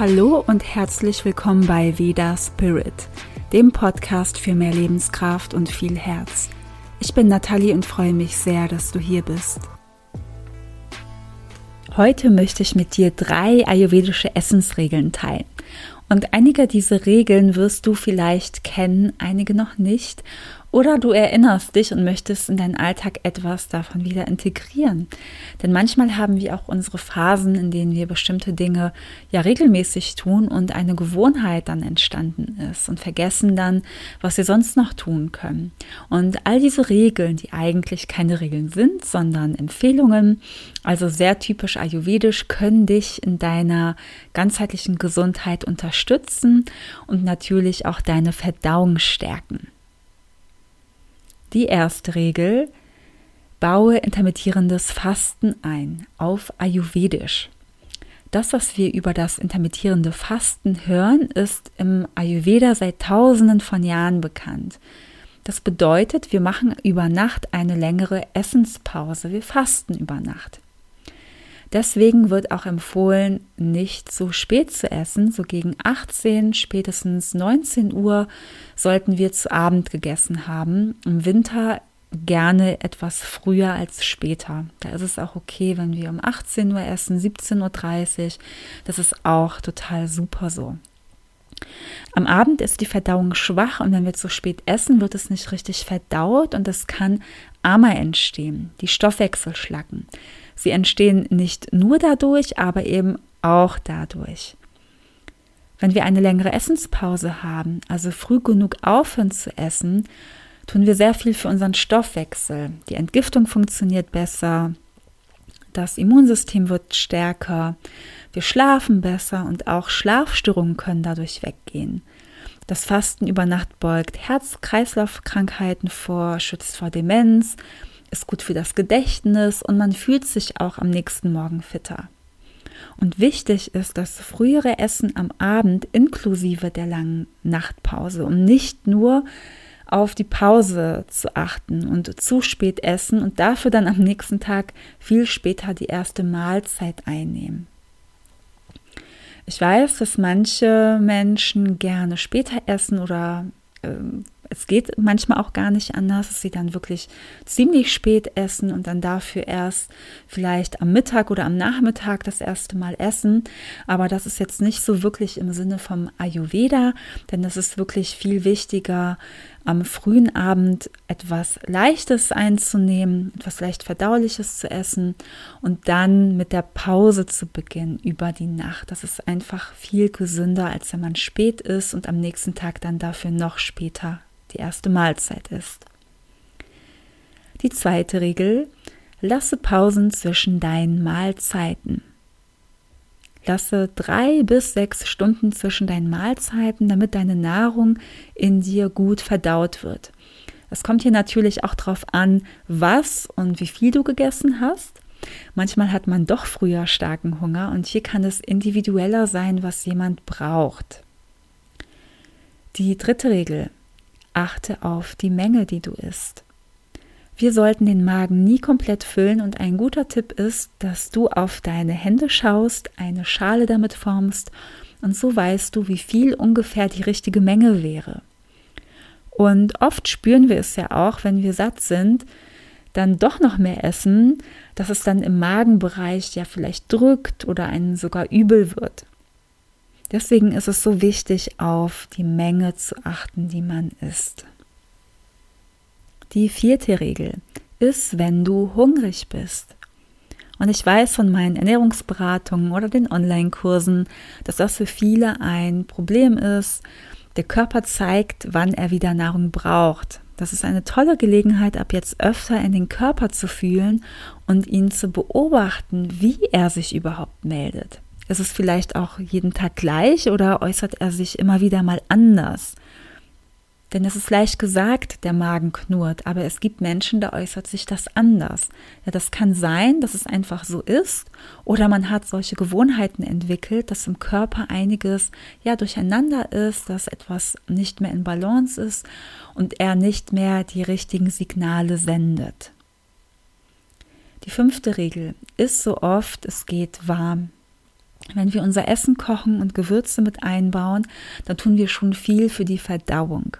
Hallo und herzlich willkommen bei Veda Spirit, dem Podcast für mehr Lebenskraft und viel Herz. Ich bin Nathalie und freue mich sehr, dass du hier bist. Heute möchte ich mit dir drei ayurvedische Essensregeln teilen. Und einige dieser Regeln wirst du vielleicht kennen, einige noch nicht. Oder du erinnerst dich und möchtest in deinen Alltag etwas davon wieder integrieren. Denn manchmal haben wir auch unsere Phasen, in denen wir bestimmte Dinge ja regelmäßig tun und eine Gewohnheit dann entstanden ist und vergessen dann, was wir sonst noch tun können. Und all diese Regeln, die eigentlich keine Regeln sind, sondern Empfehlungen, also sehr typisch ayurvedisch, können dich in deiner ganzheitlichen Gesundheit unterstützen und natürlich auch deine Verdauung stärken. Die erste Regel, baue intermittierendes Fasten ein auf Ayurvedisch. Das, was wir über das intermittierende Fasten hören, ist im Ayurveda seit tausenden von Jahren bekannt. Das bedeutet, wir machen über Nacht eine längere Essenspause. Wir fasten über Nacht. Deswegen wird auch empfohlen, nicht so spät zu essen. So gegen 18, spätestens 19 Uhr sollten wir zu Abend gegessen haben. Im Winter gerne etwas früher als später. Da ist es auch okay, wenn wir um 18 Uhr essen, 17.30 Uhr. Das ist auch total super so. Am Abend ist die Verdauung schwach und wenn wir zu spät essen, wird es nicht richtig verdaut und es kann Ama entstehen, die Stoffwechselschlacken. Sie entstehen nicht nur dadurch, aber eben auch dadurch. Wenn wir eine längere Essenspause haben, also früh genug aufhören zu essen, tun wir sehr viel für unseren Stoffwechsel. Die Entgiftung funktioniert besser, das Immunsystem wird stärker, wir schlafen besser und auch Schlafstörungen können dadurch weggehen. Das Fasten über Nacht beugt Herz-Kreislauf-Krankheiten vor, schützt vor Demenz, ist gut für das Gedächtnis und man fühlt sich auch am nächsten Morgen fitter. Und wichtig ist das frühere Essen am Abend inklusive der langen Nachtpause, um nicht nur auf die Pause zu achten und zu spät essen und dafür dann am nächsten Tag viel später die erste Mahlzeit einnehmen. Ich weiß, dass manche Menschen gerne später essen oder ähm, es geht manchmal auch gar nicht anders, dass sie dann wirklich ziemlich spät essen und dann dafür erst vielleicht am Mittag oder am Nachmittag das erste Mal essen. Aber das ist jetzt nicht so wirklich im Sinne vom Ayurveda, denn es ist wirklich viel wichtiger, am frühen Abend etwas Leichtes einzunehmen, etwas leicht Verdauliches zu essen und dann mit der Pause zu beginnen über die Nacht. Das ist einfach viel gesünder, als wenn man spät ist und am nächsten Tag dann dafür noch später die erste Mahlzeit ist. Die zweite Regel, lasse Pausen zwischen deinen Mahlzeiten. Lasse drei bis sechs Stunden zwischen deinen Mahlzeiten, damit deine Nahrung in dir gut verdaut wird. Es kommt hier natürlich auch darauf an, was und wie viel du gegessen hast. Manchmal hat man doch früher starken Hunger und hier kann es individueller sein, was jemand braucht. Die dritte Regel, achte auf die Menge, die du isst. Wir sollten den Magen nie komplett füllen und ein guter Tipp ist, dass du auf deine Hände schaust, eine Schale damit formst und so weißt du, wie viel ungefähr die richtige Menge wäre. Und oft spüren wir es ja auch, wenn wir satt sind, dann doch noch mehr essen, dass es dann im Magenbereich ja vielleicht drückt oder einen sogar übel wird. Deswegen ist es so wichtig, auf die Menge zu achten, die man isst. Die vierte Regel ist, wenn du hungrig bist. Und ich weiß von meinen Ernährungsberatungen oder den Online-Kursen, dass das für viele ein Problem ist. Der Körper zeigt, wann er wieder Nahrung braucht. Das ist eine tolle Gelegenheit, ab jetzt öfter in den Körper zu fühlen und ihn zu beobachten, wie er sich überhaupt meldet. Ist es vielleicht auch jeden Tag gleich oder äußert er sich immer wieder mal anders? Denn es ist leicht gesagt, der Magen knurrt, aber es gibt Menschen, da äußert sich das anders. Ja, das kann sein, dass es einfach so ist, oder man hat solche Gewohnheiten entwickelt, dass im Körper einiges ja durcheinander ist, dass etwas nicht mehr in Balance ist und er nicht mehr die richtigen Signale sendet. Die fünfte Regel ist so oft, es geht warm Wenn wir unser Essen kochen und Gewürze mit einbauen, dann tun wir schon viel für die Verdauung.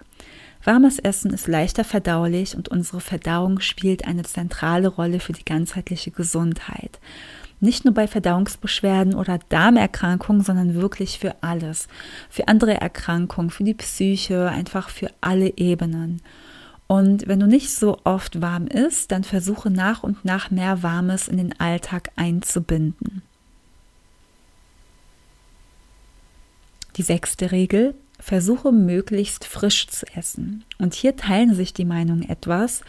Warmes Essen ist leichter verdaulich und unsere Verdauung spielt eine zentrale Rolle für die ganzheitliche Gesundheit. Nicht nur bei Verdauungsbeschwerden oder Darmerkrankungen, sondern wirklich für alles. Für andere Erkrankungen, für die Psyche, einfach für alle Ebenen. Und wenn du nicht so oft warm isst, dann versuche nach und nach mehr Warmes in den Alltag einzubinden. Die sechste Regel, versuche möglichst frisch zu essen. Und hier teilen sich die Meinungen etwas.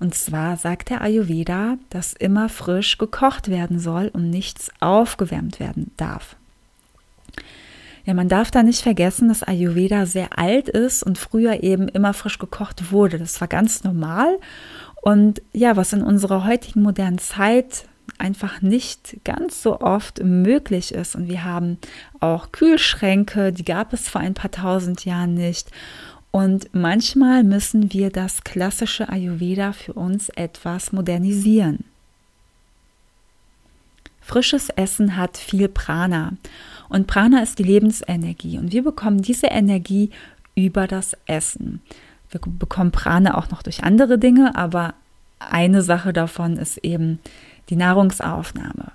Und zwar sagt der Ayurveda, dass immer frisch gekocht werden soll und nichts aufgewärmt werden darf. Ja, man darf da nicht vergessen, dass Ayurveda sehr alt ist und früher eben immer frisch gekocht wurde. Das war ganz normal. Und ja, was in unserer heutigen modernen Zeit einfach nicht ganz so oft möglich ist. Und wir haben auch Kühlschränke, die gab es vor ein paar tausend Jahren nicht. Und manchmal müssen wir das klassische Ayurveda für uns etwas modernisieren. Frisches Essen hat viel Prana. Und Prana ist die Lebensenergie. Und wir bekommen diese Energie über das Essen. Wir bekommen Prana auch noch durch andere Dinge, aber eine Sache davon ist eben die Nahrungsaufnahme.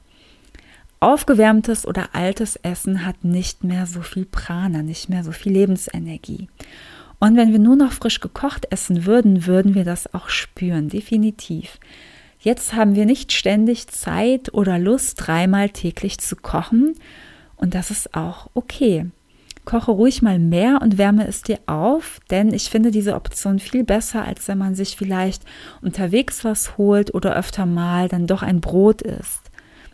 Aufgewärmtes oder altes Essen hat nicht mehr so viel Prana, nicht mehr so viel Lebensenergie. Und wenn wir nur noch frisch gekocht essen würden, würden wir das auch spüren, definitiv. Jetzt haben wir nicht ständig Zeit oder Lust, dreimal täglich zu kochen. Und das ist auch okay. Koche ruhig mal mehr und wärme es dir auf, denn ich finde diese Option viel besser, als wenn man sich vielleicht unterwegs was holt oder öfter mal dann doch ein Brot isst.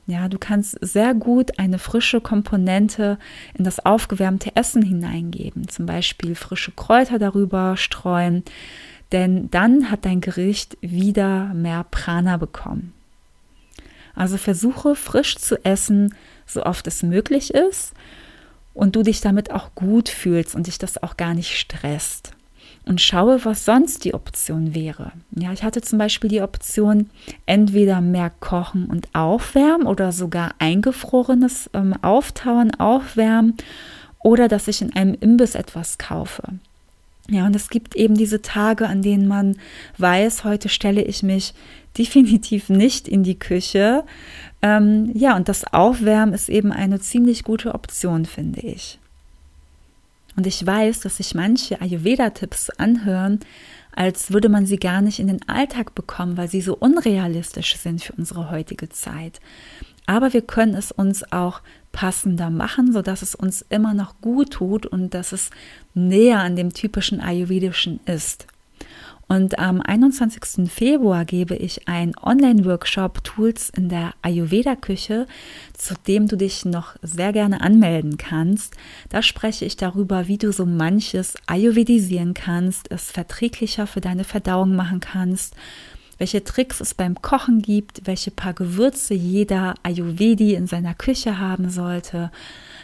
Ja, du kannst sehr gut eine frische Komponente in das aufgewärmte Essen hineingeben, zum Beispiel frische Kräuter darüber streuen, denn dann hat dein Gericht wieder mehr Prana bekommen. Also versuche frisch zu essen, so oft es möglich ist und du dich damit auch gut fühlst und dich das auch gar nicht stresst. Und schaue, was sonst die Option wäre. Ja, ich hatte zum Beispiel die Option, entweder mehr kochen und aufwärmen oder sogar eingefrorenes ähm, Auftauen, aufwärmen oder dass ich in einem Imbiss etwas kaufe. Ja, und es gibt eben diese Tage, an denen man weiß, heute stelle ich mich definitiv nicht in die Küche, ähm, ja, und das Aufwärmen ist eben eine ziemlich gute Option, finde ich. Und ich weiß, dass sich manche Ayurveda-Tipps anhören, als würde man sie gar nicht in den Alltag bekommen, weil sie so unrealistisch sind für unsere heutige Zeit. Aber wir können es uns auch passender machen, sodass es uns immer noch gut tut und dass es näher an dem typischen Ayurvedischen ist. Und am 21. Februar gebe ich einen Online-Workshop Tools in der Ayurveda-Küche, zu dem du dich noch sehr gerne anmelden kannst. Da spreche ich darüber, wie du so manches ayurvedisieren kannst, es verträglicher für deine Verdauung machen kannst, welche Tricks es beim Kochen gibt, welche paar Gewürze jeder Ayurvedi in seiner Küche haben sollte,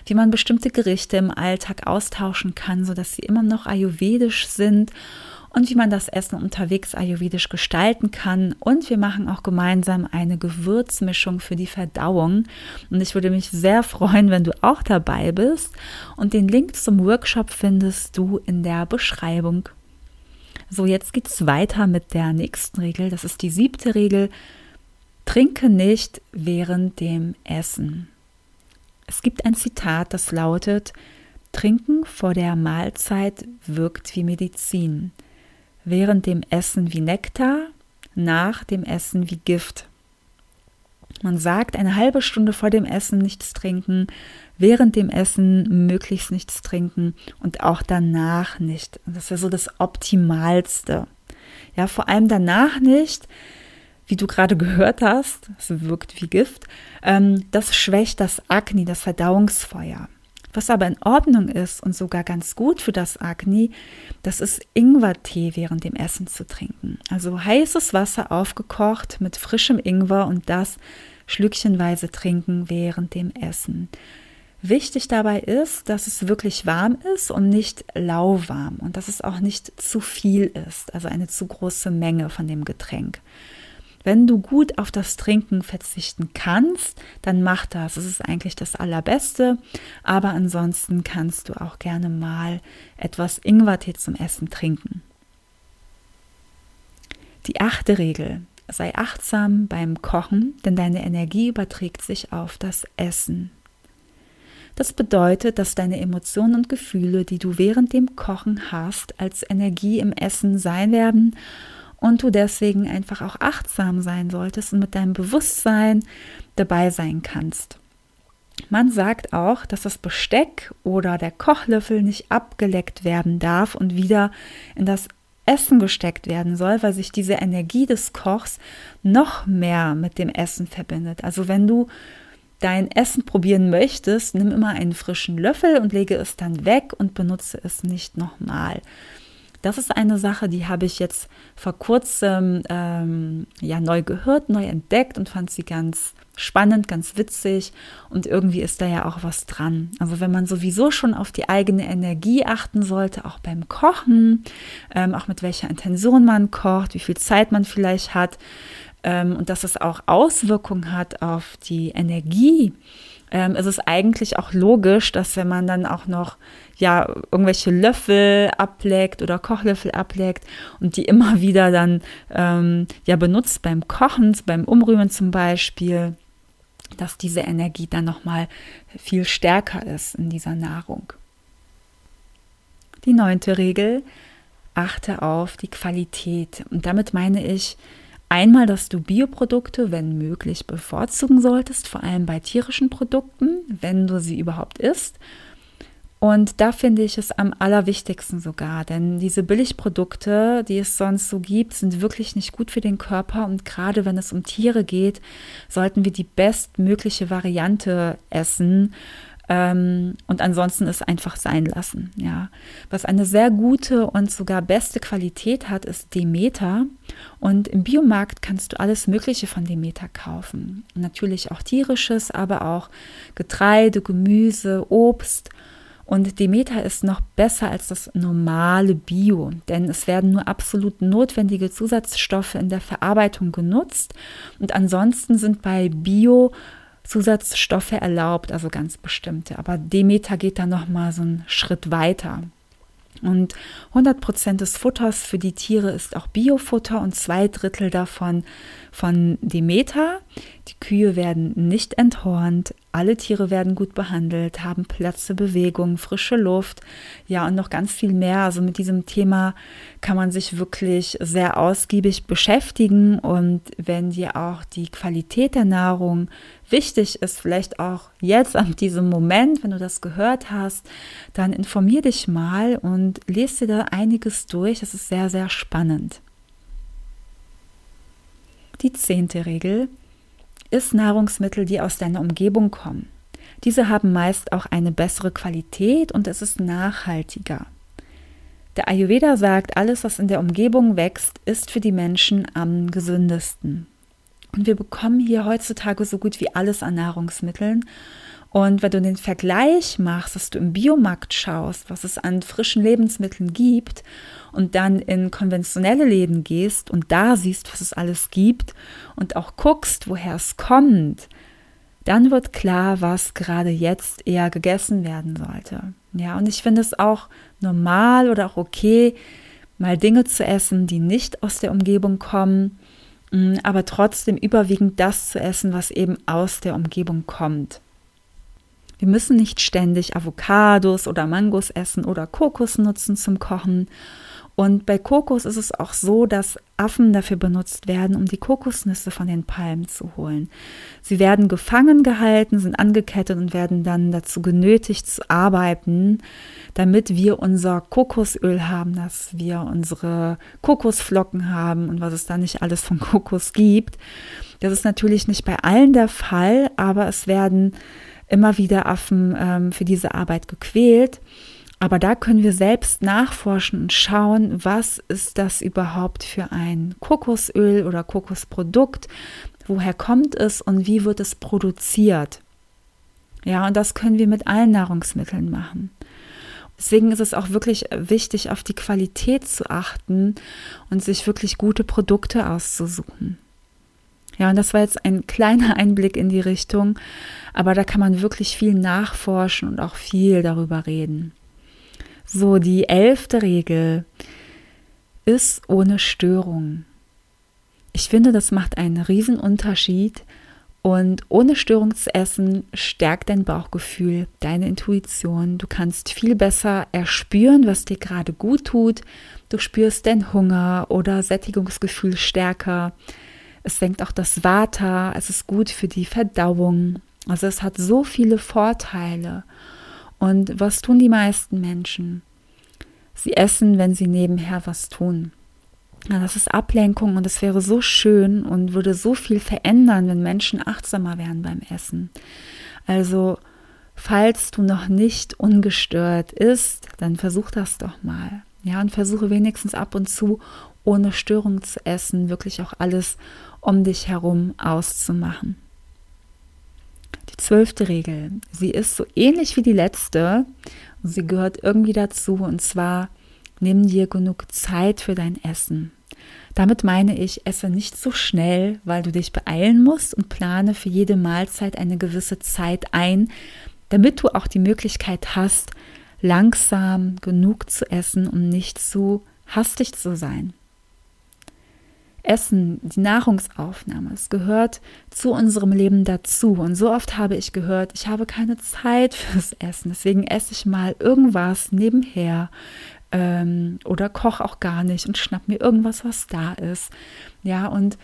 wie man bestimmte Gerichte im Alltag austauschen kann, sodass sie immer noch ayurvedisch sind und wie man das Essen unterwegs ayurvedisch gestalten kann. Und wir machen auch gemeinsam eine Gewürzmischung für die Verdauung. Und ich würde mich sehr freuen, wenn du auch dabei bist. Und den Link zum Workshop findest du in der Beschreibung. So, jetzt geht es weiter mit der nächsten Regel. Das ist die siebte Regel. Trinke nicht während dem Essen. Es gibt ein Zitat, das lautet, Trinken vor der Mahlzeit wirkt wie Medizin während dem Essen wie Nektar, nach dem Essen wie Gift. Man sagt, eine halbe Stunde vor dem Essen nichts trinken, während dem Essen möglichst nichts trinken und auch danach nicht. Das ist ja so das Optimalste. Ja, vor allem danach nicht, wie du gerade gehört hast, es wirkt wie Gift, ähm, das schwächt das Agni, das Verdauungsfeuer. Was aber in Ordnung ist und sogar ganz gut für das Agni, das ist Ingwertee während dem Essen zu trinken. Also heißes Wasser aufgekocht mit frischem Ingwer und das schlückchenweise trinken während dem Essen. Wichtig dabei ist, dass es wirklich warm ist und nicht lauwarm und dass es auch nicht zu viel ist, also eine zu große Menge von dem Getränk. Wenn du gut auf das Trinken verzichten kannst, dann mach das. Das ist eigentlich das Allerbeste. Aber ansonsten kannst du auch gerne mal etwas Ingwertee zum Essen trinken. Die achte Regel. Sei achtsam beim Kochen, denn deine Energie überträgt sich auf das Essen. Das bedeutet, dass deine Emotionen und Gefühle, die du während dem Kochen hast, als Energie im Essen sein werden und du deswegen einfach auch achtsam sein solltest und mit deinem Bewusstsein dabei sein kannst. Man sagt auch, dass das Besteck oder der Kochlöffel nicht abgeleckt werden darf und wieder in das Essen gesteckt werden soll, weil sich diese Energie des Kochs noch mehr mit dem Essen verbindet. Also wenn du dein Essen probieren möchtest, nimm immer einen frischen Löffel und lege es dann weg und benutze es nicht nochmal. Das ist eine Sache, die habe ich jetzt vor kurzem ähm, ja neu gehört, neu entdeckt und fand sie ganz spannend, ganz witzig und irgendwie ist da ja auch was dran. Also wenn man sowieso schon auf die eigene Energie achten sollte, auch beim Kochen, ähm, auch mit welcher Intention man kocht, wie viel Zeit man vielleicht hat, ähm, und dass es auch Auswirkungen hat auf die Energie, ähm, ist es eigentlich auch logisch, dass wenn man dann auch noch ja irgendwelche Löffel ableckt oder Kochlöffel ableckt und die immer wieder dann ähm, ja benutzt beim Kochen, beim Umrühren zum Beispiel, dass diese Energie dann noch mal viel stärker ist in dieser Nahrung. Die neunte Regel: Achte auf die Qualität und damit meine ich Einmal, dass du Bioprodukte, wenn möglich, bevorzugen solltest, vor allem bei tierischen Produkten, wenn du sie überhaupt isst. Und da finde ich es am allerwichtigsten sogar, denn diese Billigprodukte, die es sonst so gibt, sind wirklich nicht gut für den Körper. Und gerade wenn es um Tiere geht, sollten wir die bestmögliche Variante essen ähm, und ansonsten es einfach sein lassen. Ja. Was eine sehr gute und sogar beste Qualität hat, ist Demeter. Und im Biomarkt kannst du alles Mögliche von Demeter kaufen. natürlich auch tierisches, aber auch Getreide, Gemüse, Obst. Und Demeter ist noch besser als das normale Bio, denn es werden nur absolut notwendige Zusatzstoffe in der Verarbeitung genutzt. Und ansonsten sind bei Bio Zusatzstoffe erlaubt, also ganz bestimmte. Aber Demeter geht da noch mal so einen Schritt weiter. Und 100 Prozent des Futters für die Tiere ist auch Biofutter und zwei Drittel davon von Demeter. Die Kühe werden nicht enthornt, alle Tiere werden gut behandelt, haben Platz zur Bewegung, frische Luft, ja und noch ganz viel mehr. Also mit diesem Thema kann man sich wirklich sehr ausgiebig beschäftigen und wenn dir auch die Qualität der Nahrung wichtig ist, vielleicht auch jetzt an diesem Moment, wenn du das gehört hast, dann informier dich mal und lese dir da einiges durch. Das ist sehr, sehr spannend. Die zehnte Regel ist Nahrungsmittel, die aus deiner Umgebung kommen. Diese haben meist auch eine bessere Qualität und es ist nachhaltiger. Der Ayurveda sagt, alles, was in der Umgebung wächst, ist für die Menschen am gesündesten. Und wir bekommen hier heutzutage so gut wie alles an Nahrungsmitteln. Und wenn du den Vergleich machst, dass du im Biomarkt schaust, was es an frischen Lebensmitteln gibt und dann in konventionelle Läden gehst und da siehst, was es alles gibt und auch guckst, woher es kommt, dann wird klar, was gerade jetzt eher gegessen werden sollte. Ja, und ich finde es auch normal oder auch okay, mal Dinge zu essen, die nicht aus der Umgebung kommen, mm, aber trotzdem überwiegend das zu essen, was eben aus der Umgebung kommt. Wir müssen nicht ständig Avocados oder Mangos essen oder Kokos nutzen zum Kochen und bei Kokos ist es auch so, dass Affen dafür benutzt werden, um die Kokosnüsse von den Palmen zu holen. Sie werden gefangen gehalten, sind angekettet und werden dann dazu genötigt zu arbeiten, damit wir unser Kokosöl haben, dass wir unsere Kokosflocken haben und was es da nicht alles von Kokos gibt. Das ist natürlich nicht bei allen der Fall, aber es werden immer wieder Affen ähm, für diese Arbeit gequält. Aber da können wir selbst nachforschen und schauen, was ist das überhaupt für ein Kokosöl oder Kokosprodukt, woher kommt es und wie wird es produziert. Ja, und das können wir mit allen Nahrungsmitteln machen. Deswegen ist es auch wirklich wichtig, auf die Qualität zu achten und sich wirklich gute Produkte auszusuchen. Ja, und das war jetzt ein kleiner Einblick in die Richtung, aber da kann man wirklich viel nachforschen und auch viel darüber reden. So, die elfte Regel ist ohne Störung. Ich finde, das macht einen riesen Unterschied und ohne Störung zu essen stärkt dein Bauchgefühl, deine Intuition. Du kannst viel besser erspüren, was dir gerade gut tut. Du spürst den Hunger oder Sättigungsgefühl stärker. Es senkt auch das Vata, es ist gut für die Verdauung. Also es hat so viele Vorteile. Und was tun die meisten Menschen? Sie essen, wenn sie nebenher was tun. Ja, das ist Ablenkung und es wäre so schön und würde so viel verändern, wenn Menschen achtsamer wären beim Essen. Also, falls du noch nicht ungestört isst, dann versuch das doch mal. Ja, und versuche wenigstens ab und zu ohne Störung zu essen, wirklich auch alles um dich herum auszumachen. Die zwölfte Regel, sie ist so ähnlich wie die letzte und sie gehört irgendwie dazu und zwar nimm dir genug Zeit für dein Essen. Damit meine ich, esse nicht so schnell, weil du dich beeilen musst und plane für jede Mahlzeit eine gewisse Zeit ein, damit du auch die Möglichkeit hast, langsam genug zu essen und nicht zu hastig zu sein. Essen, die Nahrungsaufnahme, es gehört zu unserem Leben dazu. Und so oft habe ich gehört, ich habe keine Zeit fürs Essen, deswegen esse ich mal irgendwas nebenher ähm, oder koche auch gar nicht und schnapp mir irgendwas, was da ist. Ja, und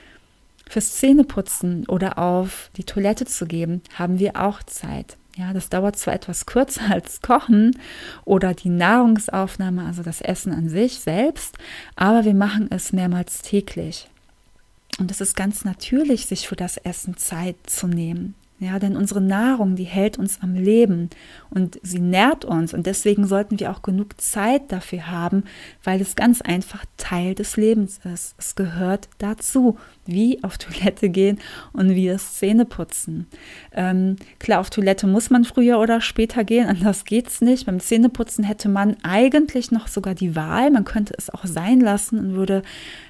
fürs Zähneputzen oder auf die Toilette zu geben, haben wir auch Zeit. Ja, das dauert zwar etwas kürzer als Kochen oder die Nahrungsaufnahme, also das Essen an sich selbst, aber wir machen es mehrmals täglich. Und es ist ganz natürlich, sich für das Essen Zeit zu nehmen. Ja, denn unsere Nahrung, die hält uns am Leben und sie nährt uns und deswegen sollten wir auch genug Zeit dafür haben, weil es ganz einfach Teil des Lebens ist. Es gehört dazu, wie auf Toilette gehen und wie das Zähneputzen. Ähm, klar, auf Toilette muss man früher oder später gehen, anders geht es nicht. Beim Zähneputzen hätte man eigentlich noch sogar die Wahl, man könnte es auch sein lassen und würde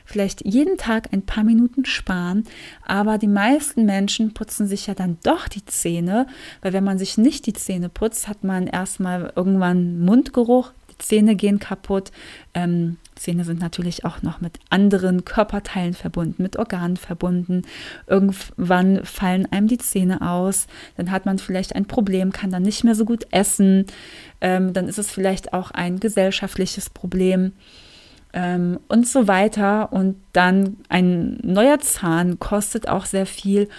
vielleicht jeden Tag ein paar Minuten sparen, aber die meisten Menschen putzen sich ja dann doch die Zähne, weil wenn man sich nicht die Zähne putzt, hat man erstmal irgendwann Mundgeruch, Zähne gehen kaputt. Ähm, Zähne sind natürlich auch noch mit anderen Körperteilen verbunden, mit Organen verbunden. Irgendwann fallen einem die Zähne aus, dann hat man vielleicht ein Problem, kann dann nicht mehr so gut essen. Ähm, dann ist es vielleicht auch ein gesellschaftliches Problem ähm, und so weiter. Und dann ein neuer Zahn kostet auch sehr viel.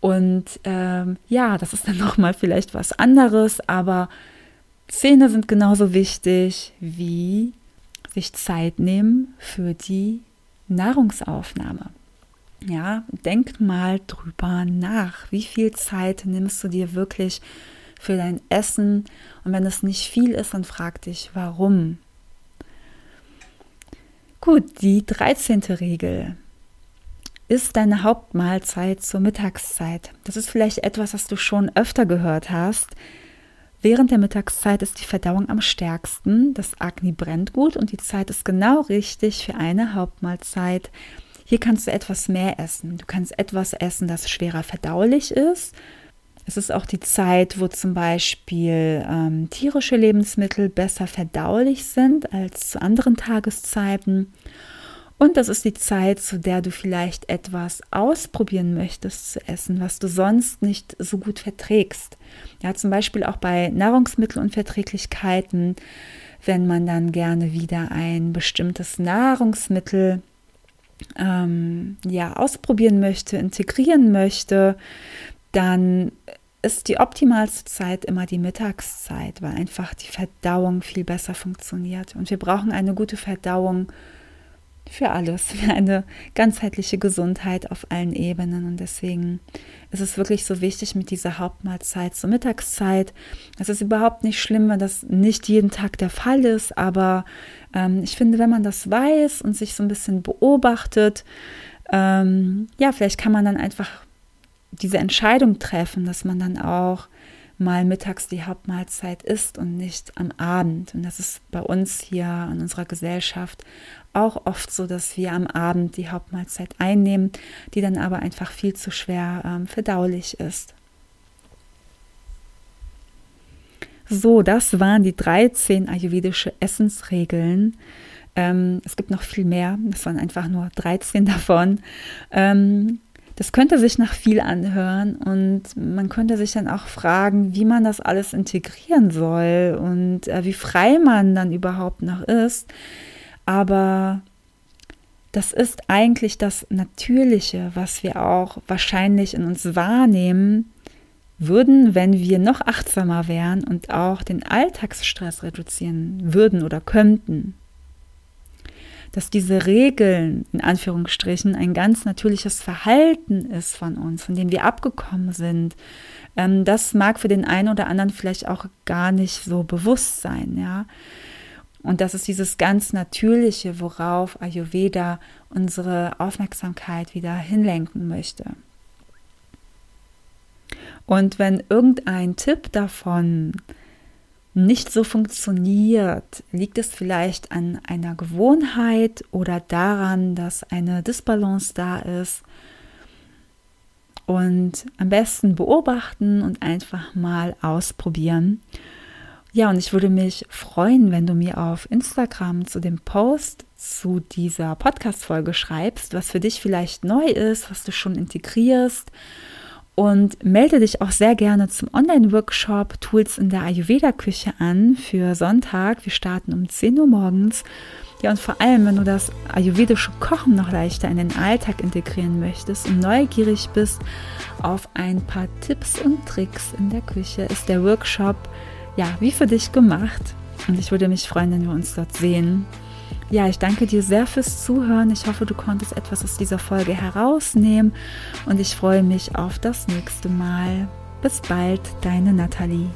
Und ähm, ja, das ist dann nochmal vielleicht was anderes, aber Zähne sind genauso wichtig wie sich Zeit nehmen für die Nahrungsaufnahme. Ja, denk mal drüber nach. Wie viel Zeit nimmst du dir wirklich für dein Essen? Und wenn es nicht viel ist, dann frag dich, warum? Gut, die 13. Regel ist deine Hauptmahlzeit zur Mittagszeit. Das ist vielleicht etwas, was du schon öfter gehört hast. Während der Mittagszeit ist die Verdauung am stärksten, das Agni brennt gut und die Zeit ist genau richtig für eine Hauptmahlzeit. Hier kannst du etwas mehr essen. Du kannst etwas essen, das schwerer verdaulich ist es ist auch die Zeit, wo zum Beispiel ähm, tierische Lebensmittel besser verdaulich sind als zu anderen Tageszeiten. Und das ist die Zeit, zu der du vielleicht etwas ausprobieren möchtest zu essen, was du sonst nicht so gut verträgst. Ja, zum Beispiel auch bei Nahrungsmittelunverträglichkeiten, wenn man dann gerne wieder ein bestimmtes Nahrungsmittel ähm, ja, ausprobieren möchte, integrieren möchte, dann ist die optimalste Zeit immer die Mittagszeit, weil einfach die Verdauung viel besser funktioniert. Und wir brauchen eine gute Verdauung für alles, für eine ganzheitliche Gesundheit auf allen Ebenen. Und deswegen ist es wirklich so wichtig mit dieser Hauptmahlzeit zur Mittagszeit. Es ist überhaupt nicht schlimm, wenn das nicht jeden Tag der Fall ist, aber ähm, ich finde, wenn man das weiß und sich so ein bisschen beobachtet, ähm, ja, vielleicht kann man dann einfach diese Entscheidung treffen, dass man dann auch mal mittags die Hauptmahlzeit ist und nicht am Abend. Und das ist bei uns hier in unserer Gesellschaft auch oft so, dass wir am Abend die Hauptmahlzeit einnehmen, die dann aber einfach viel zu schwer ähm, verdaulich ist. So, das waren die 13 ayurvedische Essensregeln. Ähm, es gibt noch viel mehr, das waren einfach nur 13 davon. Ähm, das könnte sich nach viel anhören und man könnte sich dann auch fragen, wie man das alles integrieren soll und äh, wie frei man dann überhaupt noch ist. Aber das ist eigentlich das Natürliche, was wir auch wahrscheinlich in uns wahrnehmen würden, wenn wir noch achtsamer wären und auch den Alltagsstress reduzieren würden oder könnten dass diese Regeln in Anführungsstrichen ein ganz natürliches Verhalten ist von uns, von dem wir abgekommen sind. Ähm, das mag für den einen oder anderen vielleicht auch gar nicht so bewusst sein, ja. Und das ist dieses ganz Natürliche, worauf Ayurveda unsere Aufmerksamkeit wieder hinlenken möchte. Und wenn irgendein Tipp davon nicht so funktioniert, liegt es vielleicht an einer Gewohnheit oder daran, dass eine Disbalance da ist. Und am besten beobachten und einfach mal ausprobieren. Ja, und ich würde mich freuen, wenn du mir auf Instagram zu dem Post zu dieser Podcast-Folge schreibst, was für dich vielleicht neu ist, was du schon integrierst und melde dich auch sehr gerne zum Online-Workshop Tools in der Ayurveda-Küche an für Sonntag. Wir starten um 10 Uhr morgens. Ja, und vor allem, wenn du das ayurvedische Kochen noch leichter in den Alltag integrieren möchtest und neugierig bist auf ein paar Tipps und Tricks in der Küche, ist der Workshop ja wie für dich gemacht. Und ich würde mich freuen, wenn wir uns dort sehen. Ja, ich danke dir sehr fürs Zuhören. Ich hoffe, du konntest etwas aus dieser Folge herausnehmen und ich freue mich auf das nächste Mal. Bis bald, deine Nathalie.